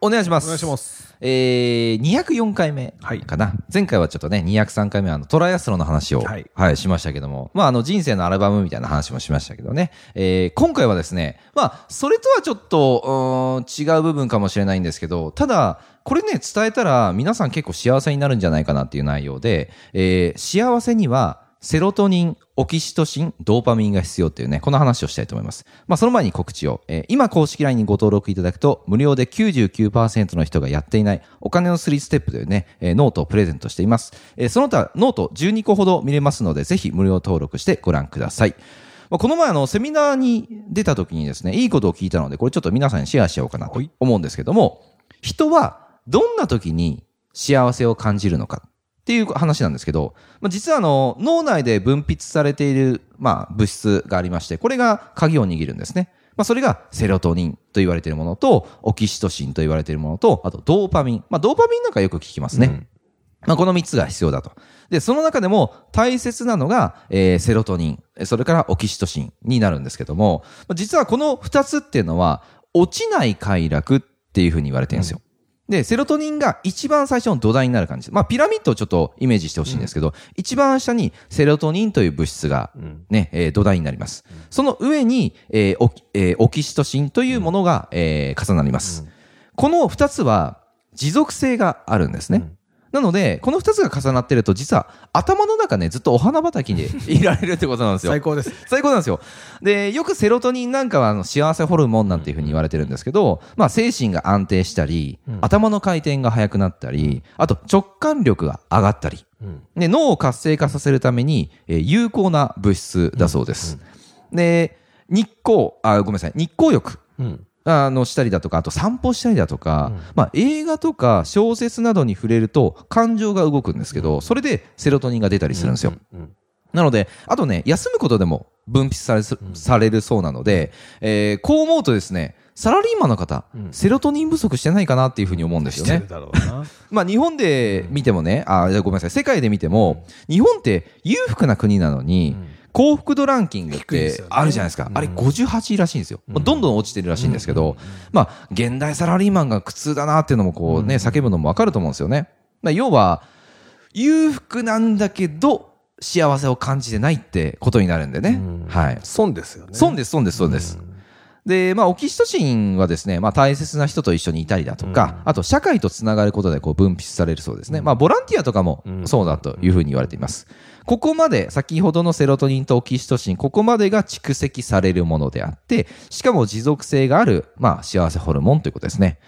お願いします。お願いします。えー、204回目かな、前回はちょっとね、203回目はあのトライアスロンの話を、ははいい、しましたけども、まあ、あの、人生のアルバムみたいな話もしましたけどね、えー、今回はですね、まあ、それとはちょっと、違う部分かもしれないんですけど、ただ、これね、伝えたら皆さん結構幸せになるんじゃないかなっていう内容で、えー、幸せには、セロトニン、オキシトシン、ドーパミンが必要っていうね、この話をしたいと思います。まあ、その前に告知を。えー今公式 LINE にご登録いただくと、無料で99%の人がやっていないお金の3ステップというね、えーノートをプレゼントしています。えーその他、ノート12個ほど見れますので、ぜひ無料登録してご覧ください。まあこの前あの、セミナーに出た時にですね、いいことを聞いたので、これちょっと皆さんにシェアしようかなと思うんですけども、人はどんな時に幸せを感じるのかっていう話なんですけど、まあ、実はあの脳内で分泌されている、まあ、物質がありまして、これが鍵を握るんですね。まあ、それがセロトニンと言われているものと、オキシトシンと言われているものと、あとドーパミン。まあ、ドーパミンなんかよく聞きますね。まあ、この3つが必要だと。で、その中でも大切なのが、えーセロトニン、それからオキシトシンになるんですけども、まあ実はこの2つっていうのは、落ちない快楽っていうふうに言われてるんですよ。で、セロトニンが一番最初の土台になる感じ。まあ、ピラミッドをちょっとイメージしてほしいんですけど、一番下にセロトニンという物質がね、えー土台になります。その上に、えーオキえーオキシトシンというものが、えー重なります。この二つは持続性があるんですね。なので、この二つが重なってると、実は頭の中ね、ずっとお花畑に いられるってことなんですよ。最高です。最高なんですよ。で、よくセロトニンなんかはあの幸せホルモンなんていうふうに言われてるんですけど、まあ精神が安定したり、頭の回転が速くなったり、あと直感力が上がったり、で脳を活性化させるために、えー有効な物質だそうです。で、日光、あ、ごめんなさい、日光浴。うん。あのしたりだとか、あと散歩したりだとか、まあ映画とか小説などに触れると感情が動くんですけど、それでセロトニンが出たりするんですよ。なので、あとね、休むことでも分泌されす、されるそうなので、えーこう思うとですね、サラリーマンの方、セロトニン不足してないかなっていうふうに思うんですよねしてる。だろうな。まあ日本で見てもね、あ、ごめんなさい、世界で見ても、日本って裕福な国なのに、幸福度ランキングってあるじゃないですか。あれ58位らしいんですよ。まあどんどん落ちてるらしいんですけど、まあ現代サラリーマンが苦痛だなっていうのもこうね、叫ぶのもわかると思うんですよね。まあ要は、裕福なんだけど、幸せを感じてないってことになるんでね。はい。損ですよね。損です、損です、損です。で、まあ、オキシトシンはですね、まあ、大切な人と一緒にいたりだとか、あと、社会とつながることで、こう、分泌されるそうですね。まあ、ボランティアとかもそうだというふうに言われています。ここまで、先ほどのセロトニンとオキシトシン、ここまでが蓄積されるものであって、しかも持続性がある、まあ、幸せホルモンということですね。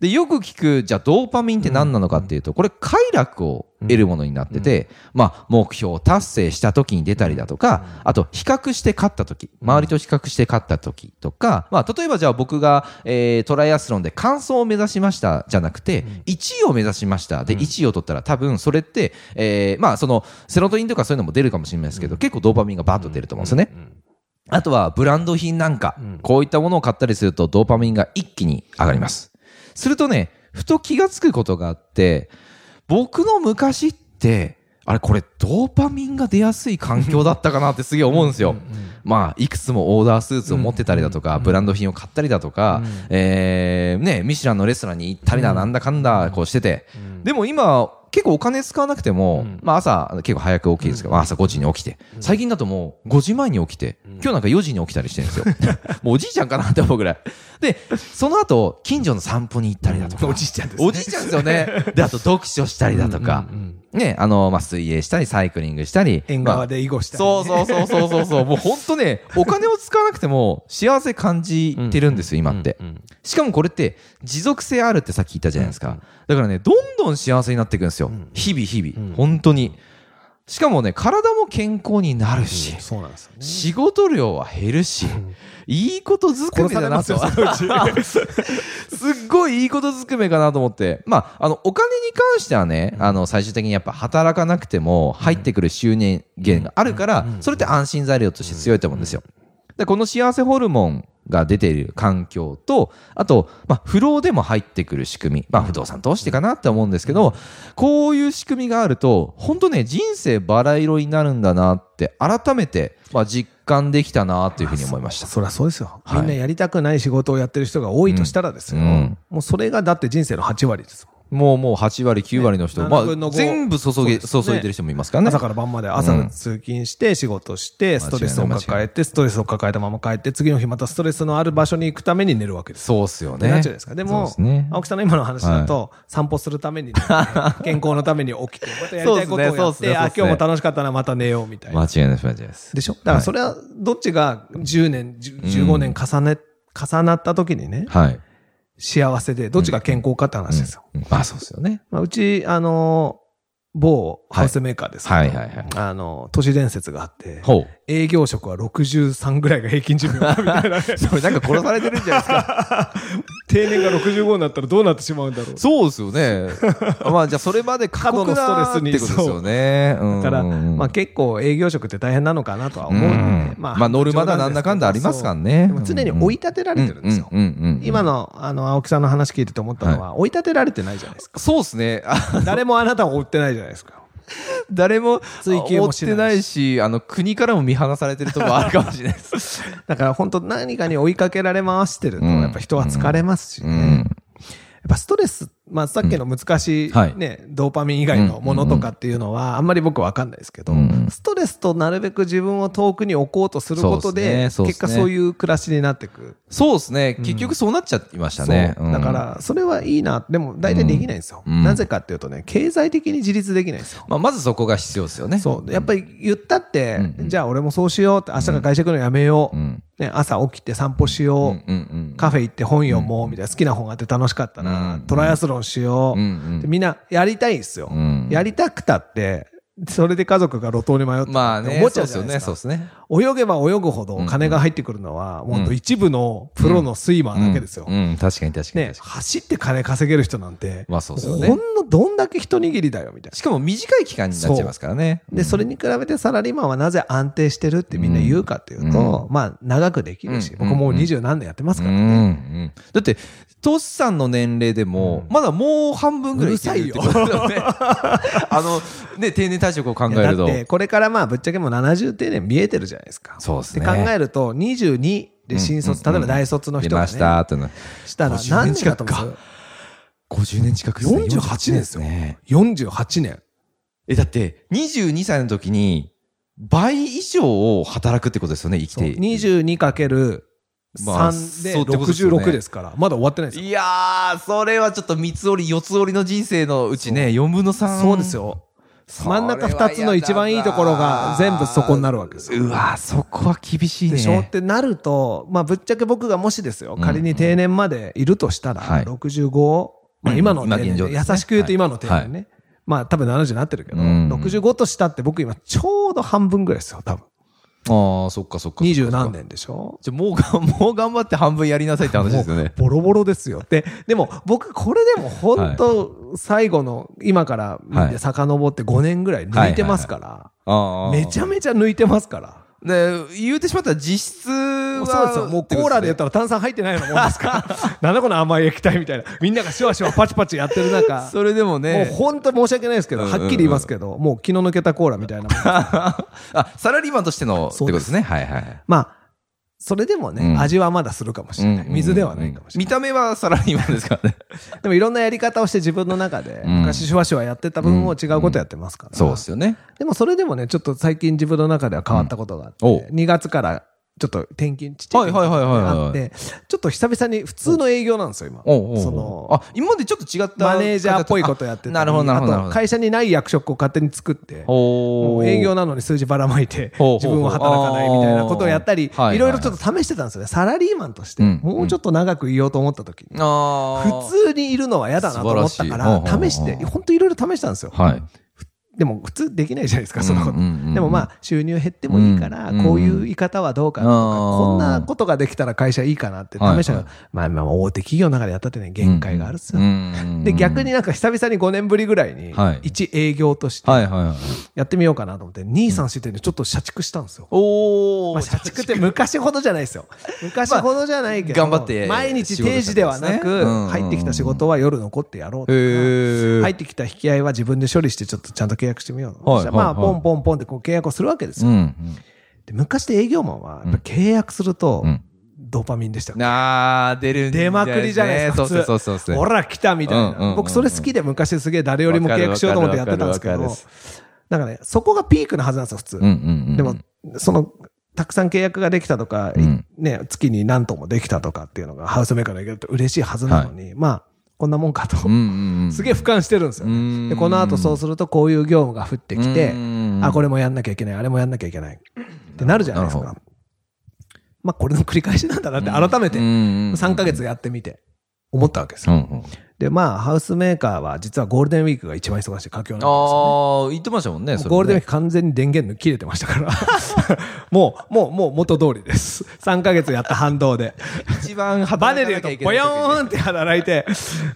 で、よく聞く、じゃあドーパミンって何なのかっていうと、これ快楽を得るものになってて、まあ、目標を達成した時に出たりだとか、あと、比較して勝った時、周りと比較して勝った時とか、まあ、例えばじゃあ僕が、えートライアスロンで完走を目指しましたじゃなくて、1位を目指しました。で、1位を取ったら多分それって、えーまあ、その、セロトニンとかそういうのも出るかもしれないですけど、結構ドーパミンがバーッと出ると思うんですよね。あとはブランド品なんか、こういったものを買ったりするとドーパミンが一気に上がります。するとね、ふと気がつくことがあって、僕の昔って、あれこれドーパミンが出やすい環境だったかなってすげえ思うんですよ。まあ、いくつもオーダースーツを持ってたりだとか、ブランド品を買ったりだとか、えーね、ミシュランのレストランに行ったりだ、なんだかんだ、こうしてて。でも今、結構お金使わなくても、まあ朝結構早く起きるんですけど、まあ朝5時に起きて、最近だともう5時前に起きて、今日なんか4時に起きたりしてるんですよ。もうおじいちゃんかなって思うぐらい。で、その後、近所の散歩に行ったりだとか。おじいちゃんですねおじいちゃんですよね。で、あと読書したりだとか、ね、あの、まあ水泳したり、サイクリングしたり。縁側で囲碁したりそうそうそうそうそうそう。もう本当ね、お金を使わなくても幸せ感じてるんですよ、今って。しかもこれって持続性あるってさっき言ったじゃないですか。だからね、どんどん幸せになっていくんですよ。日々日々。本当に。しかもね、体も健康になるし、そうなんですよね。仕事量は減るし、いいことずくめだなと。すっごいいいことずくめかなと思って。まあ、あの、お金に関してはね、あの、最終的にやっぱ働かなくても入ってくる収入源があるから、それって安心材料として強いと思うんですよ。で、この幸せホルモンが出ている環境と、あと、まあ、不労でも入ってくる仕組み。まあ、不動産投資かなって思うんですけど、こういう仕組みがあると、本当ね、人生バラ色になるんだなって、改めて、まあ、実感できたなというふうに思いました。そりゃそうですよ。はいみんなやりたくない仕事をやってる人が多いとしたらですよ。うんうんもうそれがだって人生の8割ですもうもう8割、9割の人、ねま7分のあ、5全部注げ、そうですね注いでる人もいますからね。朝から晩まで朝うん通勤して仕事してストレスを抱えてストレスを抱えたまま帰って次の日またストレスのある場所に行くために寝るわけです。そうっすよね。なっですか。でもすね、青木さんの今の話だと、散歩するために寝て、健康のために起きて、またやりたいことをやっって、ねね今日も楽しかったな、また寝ようみたいな。間違いないです、間違いないです。でしょ？だからそれは、どっちが10年、10 15年重ね、重なった時にね、はい。幸せで、どっちが健康かって話ですよ。うんまあ、そうですよね。まあ、うち、あの、某ハウスメーカーですけど、はいはいはいはいあの、都市伝説があって。営業職は63ぐらいが平均寿命だみたいな。それなんか殺されてるんじゃないですか。定年が65になったらどうなってしまうんだろう。そうですよね。まあ、じゃあそれまで過度のストレスにってことですよね。だから、うんまあ結構営業職って大変なのかなとは思うので、うんまあノルマだなんだかんだありますからね常に追い立てられてるんですよ。今の、あの、青木さんの話聞いてて思ったのは、追い立てられてないじゃないですか。そうですね。あ誰もあなたを追ってないじゃないですか。誰も追求もしてないし、あの、国からも見放されてるところあるかもしれないです。だから本当何かに追いかけられ回してると、うんやっぱ人は疲れますしね。うんやっぱストレス、まあさっきの難しいね、ドーパミン以外のものとかっていうのはあんまり僕わかんないですけど、うんストレスとなるべく自分を遠くに置こうとすることで、結果そういう暮らしになっていく。そうですね。結局そうなっちゃいましたね。だから、それはいいな。でも、大体できないんですよ。うんなぜかっていうとね、経済的に自立できないんですよ。まあ、まずそこが必要ですよね。そう。やっぱり言ったって、じゃあ俺もそうしようって、明日が会社行くのやめよう。うん。ね、朝起きて散歩しよう。カフェ行って本読もうみたいな、好きな本があって楽しかったな、うんトライアスロンしよう、うんうんでみんなやりたいんですよ、うんやりたくたって、それで家族が路頭に迷ってまあね、思っちそうですよね。ゃうじゃないですか。そうですね。泳げば泳ぐほど金が入ってくるのは、もっと一部のプロのスイマーだけですよ。うん、うん確かに確かにね、走って金稼げる人なんて、まあそうですよねほんのどんだけ一握りだよ、みたいに。しかも短い期間になっちゃいますからね。な。で、それに比べてサラリーマンはなぜ安定してるってみんな言うかっていうと、まあ、長くできるし、うん僕もう二十何年やってますからうん、うね。ん。だって、トシさんの年齢でも、まだもう半分ぐらいいけるってことだよね。あの、ね、定年退職を考えると。だって、これからまあ、ぶっちゃけもう70定年見えてるじゃないですか。そうですね考えると、22で新卒、うん例えば大卒の人がね、出ましたっての。したら50何年近く年だと思う50年近くですね。48年ですよね。48年。え、だって、22歳の時に、倍以上を働くってことですよね、生きて。22かけるまあ3でそうってことですよね66ですから、まだ終わってないですよ。いやー、それはちょっと三つ折り、四つ折りの人生のうちね、4分の3。そうです。よ。真ん中2つの一番いいところが全部そこになるわけですよ。うわー、そこは厳しいね。でしょ？ってなると、まあ、ぶっちゃけ僕がもしですよ、うん。仮に定年までいるとしたら、はい。65、まあ、今の定年ね。優しく言うと今の定年ね。まあ、多分70になってるけど、うん。65としたって僕今ちょうど半分ぐらいですよ、多分。ああ、そっかそっか。二十何。年でしょ？じゃあもうが、もう頑張って半分やりなさいって話ですよね。ボロボロですよ。で、でも僕これでも本当最後の今から遡って5年ぐらい抜いてますから、ああ。めちゃめちゃ抜いてますから。で、言うてしまったら実質は。そうですよ。もうコーラで言ったら炭酸入ってないようなもんですから。なんだこの甘い液体みたいな。みんながシュワシュワパチパチやってる中。それでももうね。本当申し訳ないですけど、うんうんうんはっきり言いますけど、もう気の抜けたコーラみたいなもん。あ、サラリーマンとしてのってことですね。はいはい。まあ、それでもね、うん味はまだするかもしれない。水ではないかもしれない。見た目はサラリーマンですからね。でもいろんなやり方をして自分の中で、うん昔シュワシュワやってた分を違うことやってますから。そうですよね。でもそれでもね、ちょっと最近自分の中では変わったことがあって、うんお2月からちょっと転勤、ちっちゃいはいはいはいはいはい。があって、ちょっと久々に普通の営業なんですよ、今。その、あ、今までちょっと違った。マネージャーっぽいことやってなるほどなるほど会社にない役職を勝手に作って、営業なのに数字ばらまいて、自分は働かないみたいなことをやったり、いろいろちょっと試してたんですよね。サラリーマンとして、うんもうちょっと長くいようと思った時に、普通にいるのは嫌だなと思ったから試して、本当いろいろ試したんですよ。はい。でも普通できないじゃないですか、そのこと。でもまあ、収入減ってもいいから、うんこういう言い方はどうかなとか、うんこんなことができたら会社いいかなって試したまあまあ、大手企業の中でやったってね、限界があるっすよ。うんで、逆になんか久々に5年ぶりぐらいにはい、一営業として。やってみようかなと思って、2、3してね、ちょっと社畜したんですよ。おまあ、社畜って昔ほどじゃないですよ。昔ほどじゃないけど、まあ頑張って毎日定時ではなく、入ってきた仕事は夜残ってやろうとか、入ってきた引き合いは自分で処理してちょっとちゃんと契約してみよう。はいまあ、ポンポンポンってこう契約をするわけですよ。うん。で昔で営業マンは、契約するとうん、ドーパミンでしたよ。あー、出るん出まくりじゃないですか、そうそうそうそう。ほら、来たみたいうんうんうんう。なん僕、それ好きで昔すげえ誰よりも契約しようと思ってやってたんですけどなんかね、そこがピークのはずなんですよ、普通。うんうんうん。でも、その、たくさん契約ができたとか、うんね、月に何棟もできたとかっていうのがハウスメーカーの営業って嬉しいはずなのに、まあ、こんなもんかと。すげえ俯瞰してるんですようね。んで、この後そうするとこういう業務が降ってきてう、んあ、これもやんなきゃいけない、あれもやんなきゃいけない。ってなるじゃないですか。まあ、これの繰り返しなんだなって改めて3 3ヶ月やってみて思ったわけですよ。で、まあ、ハウスメーカーは実はゴールデンウィークが一番忙しい佳境なんですよ、ね。ああ、言ってましたもんね、それねゴールデンウィーク完全に電源切れてましたから。もう、もう、もう元通りです。3ヶ月やった反動で。一番 バネで言うと、ボヨーンンって働いて、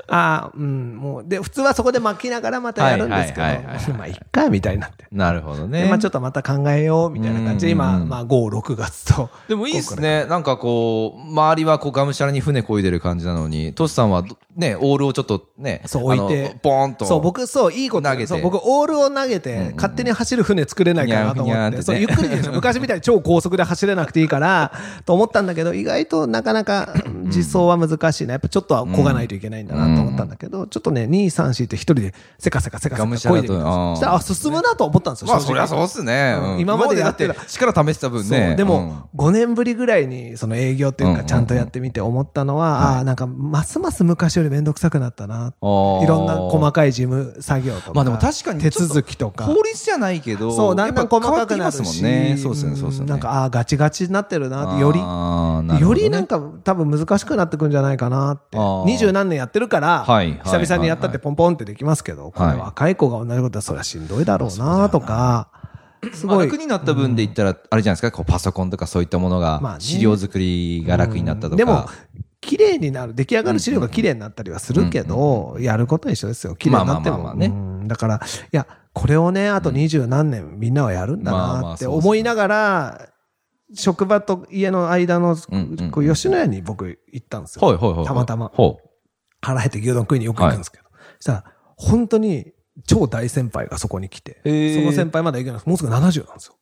ああ、うん、もう、で、普通はそこで巻きながらまたやるんですけど、まあ、一回みたいになって。なるほどね。でまあ、ちょっとまた考えようみたいな感じで、今、うんまあ、5、6月と。でもいいですね。なんかこう、周りはこう、がむしゃらに船漕いでる感じなのに、トシさんはね、オールをちょっとね、そう置いて。ボーンと。そう、僕、そう、いいこと投げて。そう、僕、オールを投げて、勝手に走る船作れないかなと思って、そう、ゆっくりでいいですよ。昔みたいに超高速で走れなくていいから、と思ったんだけど、意外となかなか実装は難しいな。やっぱちょっとは漕がないといけないんだなと思ったんだけど、ちょっとね、2、3、4って一人でせかせかせかせか漕いでそしたら、あ、進むなと思ったんですよ。まあ、そりゃそうっすね。今までやって力試してた分ね。でも、5年ぶりぐらいに、その営業っていうか、ちゃんとやってみて思ったのは、ああ、なんか、ますます昔よりめんどくさくなったな。うん、いろんな細かかい事務作業とか。まあでも確かに手続きとか。法律じゃないけど、そう、だんだん細かくなるんね。そうですね、そうですね。なんか、ああ、ガチガチになってるなって、より、よりなんか多分難しくなってくんじゃないかなって。二十何年やってるから、久々にやったってポンポンってできますけど、これはい若い子が同じことはそりゃしんどいだろうなとか、すまあごい。楽になった分で言ったら、あれじゃないですか、こうパソコンとかそういったものまあが、ね資料作りが楽になったとか。でも、綺麗になる、出来上がる資料が綺麗になったりはするけど、やることは一緒ですよ。綺麗になっても。ねうんだから、いや、これをね、あと二十何年みんなはやるんだなって思いながら、職場と家の間の、こう吉野家に僕行ったんですよ。はいはいはい。たまたま。ほ腹減って牛丼食いによく行くんですけど。そしたら、本当に超大先輩がそこに来て、その先輩まだ行けないもうすぐ70なんですよ。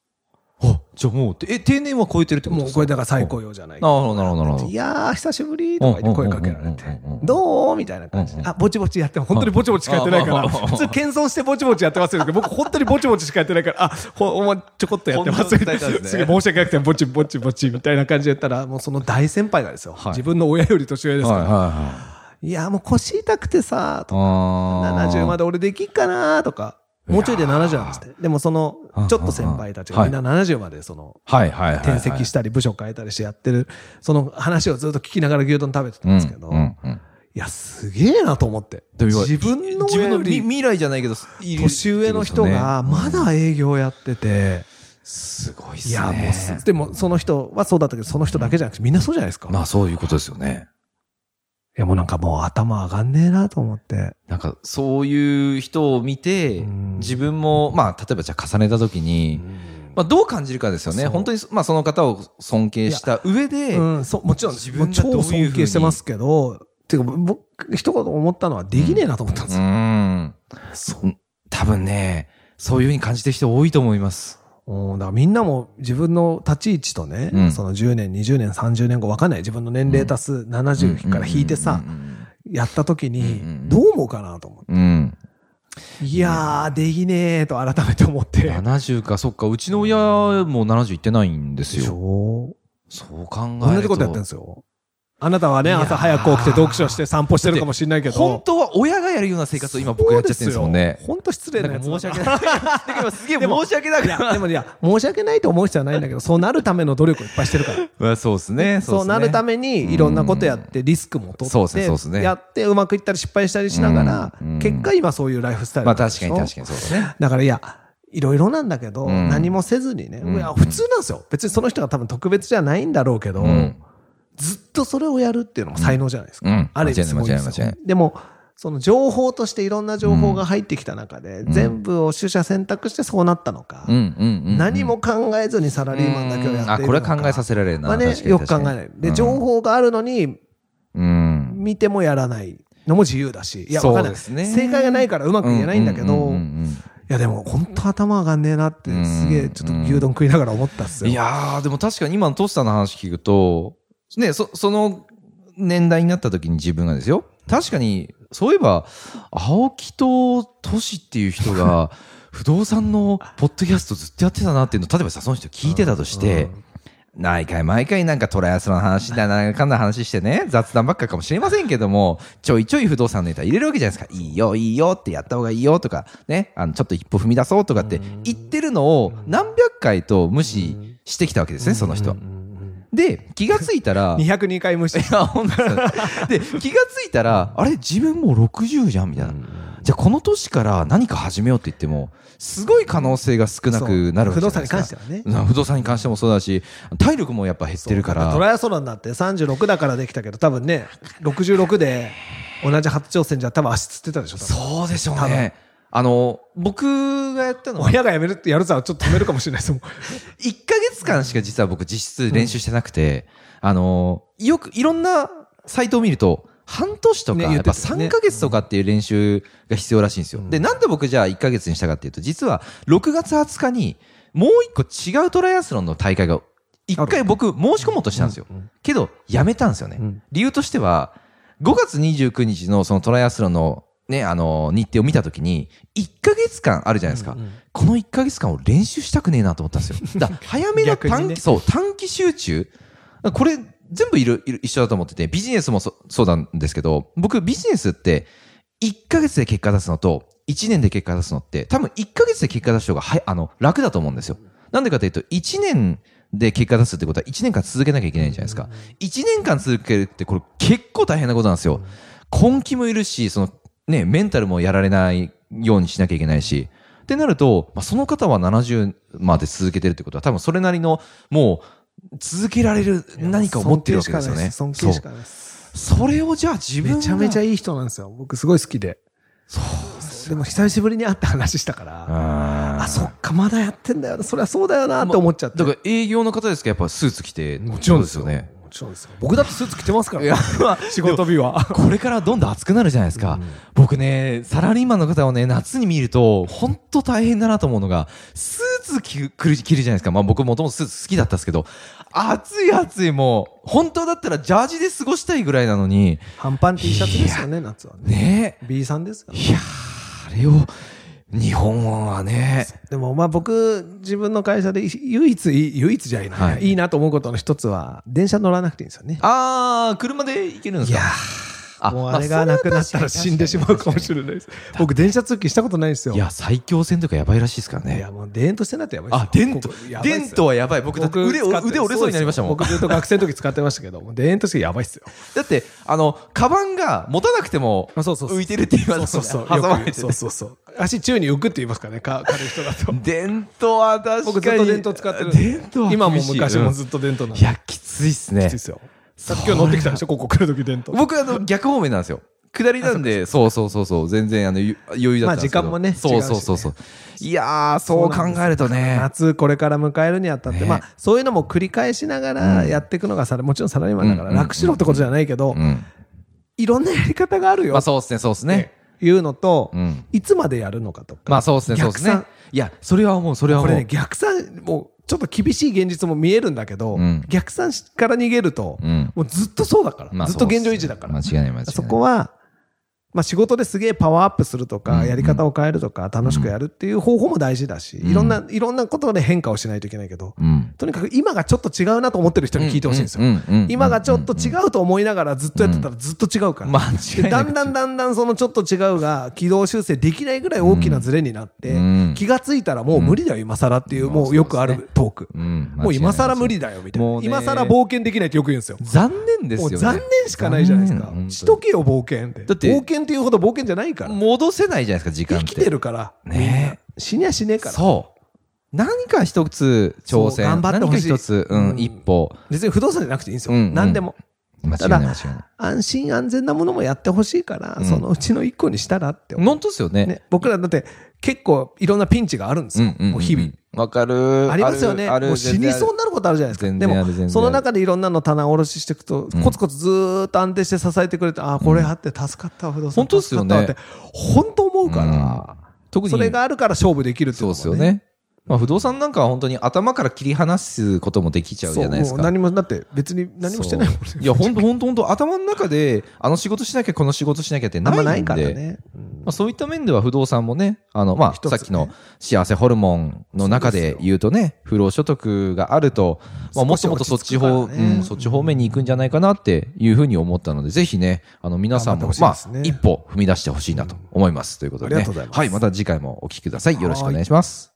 じゃあもう、え、定年は超えてるってこともうこれだから最高用じゃない。なるほど、なるほど、なるほど。い。やー、久しぶりとか言って声かけられてどうみたいな感じで。あ、ぼちぼちやっても、本当にぼちぼちしかやってないから、うん普通謙遜してぼちぼちやってますよけど、僕本当にぼちぼちしかやってないから、あ、ほ、お前ちょこっとやってます本当に伝えたんですげえ申し訳なくて、ぼちぼちぼちみたいな感じで言ったら、もうその大先輩がですよ。はい。自分の親より年上ですから。はいや、もう腰痛くてさ、とかあ70まで俺できっかなとか、もうちょいで70なんですって。でもその、ちょっと先輩たちがみんな70までその、はいはいはい。転籍したり部署変えたりしてやってる、その話をずっと聞きながら牛丼食べてたんですけど、いや、すげえなと思って。自分の未来じゃないけど、年上の人がまだ営業やってて、すごいっすね。いや、もうす、でもその人はそうだったけど、その人だけじゃなくてみんなそうじゃないですか。まあそういうことですよね。いや、もうなんかもう頭上がんねえなと思って。なんかそういう人を見てうん、自分も、まあ例えばじゃあ重ねた時に、まあどう感じるかですよね。本当に、まあその方を尊敬した上で、うん、そう、もちろん、自分がどう尊敬してますけど、てか、僕、一言思ったのはできねえなと思ったんですうよ。ん。そ多分ね、そういうふうに感じてる人多いと思います。うん、だからみんなも自分の立ち位置とね、うんその10年、20年、30年後わかんない。自分の年齢足す70から引いてさう、んやった時にどう思うかなと思って。うん。いやー、できねえと改めて思って。70か、そっか、うちの親も70いってないんですよ。ょそう考えると。同じことやってるんですよ。あなたはね、朝早く起きて読書して散歩してるかもしれないけど。本当は親がやるような生活を今僕やっちゃってるんですもんね。本当失礼なやつだ申し訳ない。すげえ申し訳ないや、でもいや、申し訳ないと思う必要はないんだけど、そうなるための努力をいっぱいしてるから。まあそうですね。そうなるためめにいろんなことやってリスクも取そうですねってそうですねやってうまくいったり失敗したりしながら結果今そういうライフスタイルまあ確かに確かにそうですね。だからいやいろいろなんだけどん何もせずにねんいや普通なんですよ別にその人が多分特別じゃないんだろうけどうんずっとそれをやるっていうのも才能じゃないですかうんある意味すごいででもその情報としていろんな情報が入ってきた中で全部を取捨選択してそうなったのか。何も考えずにサラリーマンだけをやっているのかあ、これは考えさせられるな。まあねよく考えないで情。報があるのにうん。見てもやらないのも自由だし。いや、わかんない。ですね正解がないからうまく言えないんだけど、いやでも本当頭上がんねえなって、うんすげえちょっと牛丼食いながら思ったっすよ。いやー、でも確かに今のトシさんの話聞くと、ね、そ、その年代になった時に自分がですよ。確かに、そういえば、青木とトシっていう人が、不動産のポッドキャストずっとやってたなっていうの、例えばさ、その人聞いてたとして、毎回毎回なんかトライアスロンの話だなんかんな話してね、雑談ばっかかもしれませんけども、ちょいちょい不動産のネタ入れるわけじゃないですか。いいよ、いいよってやった方がいいよとか、ね、あの、ちょっと一歩踏み出そうとかって言ってるのを何百回と無視してきたわけですね、その人は。で、気がついたら、い202回無視。や、本当で気がついたら、あれ、自分もう60じゃん？みたいな。じゃあ、この年から何か始めようって言っても、すごい可能性が少なくなるわけじゃないですか。そう不動産に関してはねうん不動産に関してもそうだし、体力もやっぱ減ってるから。トライアスロンだって36だからできたけど、多分ね、66で同じ初挑戦じゃ多分足つってたでしょ、そうでしょうね。あの、僕がやったのは、親がやめるってやるさ、ちょっと止めるかもしれないですもん。1ヶ月間しか実は僕実質練習してなくて、あの、よくいろんなサイトを見ると、半年とか、ねやっぱ言ってたよね3ヶ月とかっていう練習が必要らしいんですよ。で、なんで僕じゃあ1ヶ月にしたかっていうと、実は6月20日にもう一個違うトライアスロンの大会が、一回僕申し込もうとしたんですよ。けど、やめたんですよね。ん理由としては、5月29日のそのトライアスロンのね、あの、日程を見たときに、1ヶ月間あるじゃないですか。この1ヶ月間を練習したくねえなと思ったんですよ。だ早めの短期、そう、短期集中。これ、全部いる、いる、一緒だと思ってて、ビジネスもそそうなんですけど、僕ビジネスって、1ヶ月で結果出すのと、1年で結果出すのって、多分1ヶ月で結果出す方が、はい、あの、楽だと思うんですよ。なんでかというと、1年で結果出すってことは1年間続けなきゃいけないじゃないですか。1年間続けるって、これ結構大変なことなんですよ。根気もいるし、その、ね、メンタルもやられないようにしなきゃいけないし。ってなると、まあ、その方は70まで続けてるってことは、多分それなりの、もう、続けられる何かを持ってるわけですよね。尊敬しかないです。それをじゃあ自分がめちゃめちゃいい人なんですよ。僕すごい好きで。そう。でも久しぶりに会って話したから、ああ、そっか、まだやってんだよな。そりゃそうだよなって思っちゃって。だから営業の方ですかやっぱスーツ着て。もちろんですよね。もちろんですよ。僕だってスーツ着てますから仕事日は。これからどんどん暑くなるじゃないですか。僕ね、サラリーマンの方をね、夏に見ると、本当大変だなと思うのが、スーツ着る着るじゃないですか。まあ僕もともとスーツ好きだったんですけど、暑い暑いもう、本当だったらジャージで過ごしたいぐらいなのに、半パン T シャツですよね、夏はね。ね B さんですよ。いやー、あれを、日本はね、でもまあ僕、自分の会社で唯一いい、唯一じゃいな。い、はい。い、いなと思うことの一つは、電車乗らなくていいんですよね。あー、車で行けるんですか？あもうあれがなくなったら死んでしまうかもしれないです。僕、電車通勤したことないんですよ。いや、最強戦とかやばいらしいですからね。いや、もう、電としてなってやばいですよあ、デントここや。ばいっすよデントはやばい。僕だって腕腕折れそうになりましたもん。僕ずっと学生の時使ってましたけど、電としてやばいっすよ。だって、あの、カバンが持たなくてもあそうそうそう浮いてるって言いますそうそうそう。そうそうそう。足宙に浮くって言いますからね、か軽い人だと。伝統は確かに。僕ずっと電灯使ってるんで伝統は今も昔もずっっと電灯なんいや、きついっすねきついっ。すよ。さっき今日乗ってきたでしょ、ここ来る時電灯。僕、あの、逆方面なんですよ。下りなんで、そうそうそうそう、全然、あの、ゆ余裕だったんですけど。まあ時間もねそうそうそうそう。いやー、そう考えるとね。夏これから迎えるにあたって、ねまあそういうのも繰り返しながらやっていくのがさ、もちろんサラリーマンだからうん楽しろってことじゃないけど、うん。いろんなやり方があるよまあ、そうっすね、そうっすね。いうのと、うん。いつまでやるのかとか。まあ、そうっすね、そうっすね。いや、それは思う、それは思う。これね、逆算、もうちょっと厳しい現実も見えるんだけど、うん逆算から逃げると、うん。もうずっとそうだから、まあずっと現状維持だから。間違いない、間違いない。そこは、まあ仕事ですげえパワーアップするとか、うんやり方を変えるとか、楽しくやるっていう方法も大事だし、いろんな、いろんなことで変化をしないといけないけど、うん。とにかく今がちょっと違うなと思ってる人に聞いてほしいんですよ。今がちょっと違うと思いながらずっとやってたらずっと違うから。だんだんだんだんそのちょっと違うが軌道修正できないぐらい大きなズレになって、うん気がついたらもう無理だよ、今更っていう、もうよくあるトーク。うん。もう今更無理だよ、みたいな。今更冒険できないってよく言うんですよ。残念ですよ残念しかないじゃないですか。しとけよ、冒険って。だって冒険っていうほど冒険じゃないから。戻せないじゃないですか、時間って。生きてるから。ね死にゃしねえから。そう。何か一つ挑戦。そう頑張ってほしい何か一つ、うん、うん一歩。別に不動産じゃなくていいんですよ。うんうん何でも。間違ただいない間違いない。安心安全なものもやってほしいから、うんそのうちの一個にしたらって思う。本当ですよね。ね、僕らだって結構いろんなピンチがあるんですよ。日々。。わかる。ありますよね。もう死にそうになることあるじゃないですか。でもその中でいろんなの棚卸ししていくと、コツコツずーっと安定して支えてくれて、ああ、これあって助かったわ、不動産。本当ですよね本当思うから、特に。それがあるから勝負できるっていそううのもですよね。まあ、不動産なんかは本当に頭から切り離すこともできちゃうじゃないですか。何も、だって別に何もしてないもんそういや、本当本当本当頭の中で、あの仕事しなきゃ、この仕事しなきゃってあなんいんで。まないからね。うんまあ、そういった面では不動産もね、あの、まあ、ねさっきの幸せホルモンの中で言うとね、不労所得があると、まあ、もっともっとそっち方、ねうん、そっち方面に行くんじゃないかなっていうふうに思ったので、ぜひね、あの、皆さんも、頑張ってまあ一歩踏み出してほしいなと思います。ということでね。ありがとうございますはい、また次回もお聞きください。よろしくお願いします。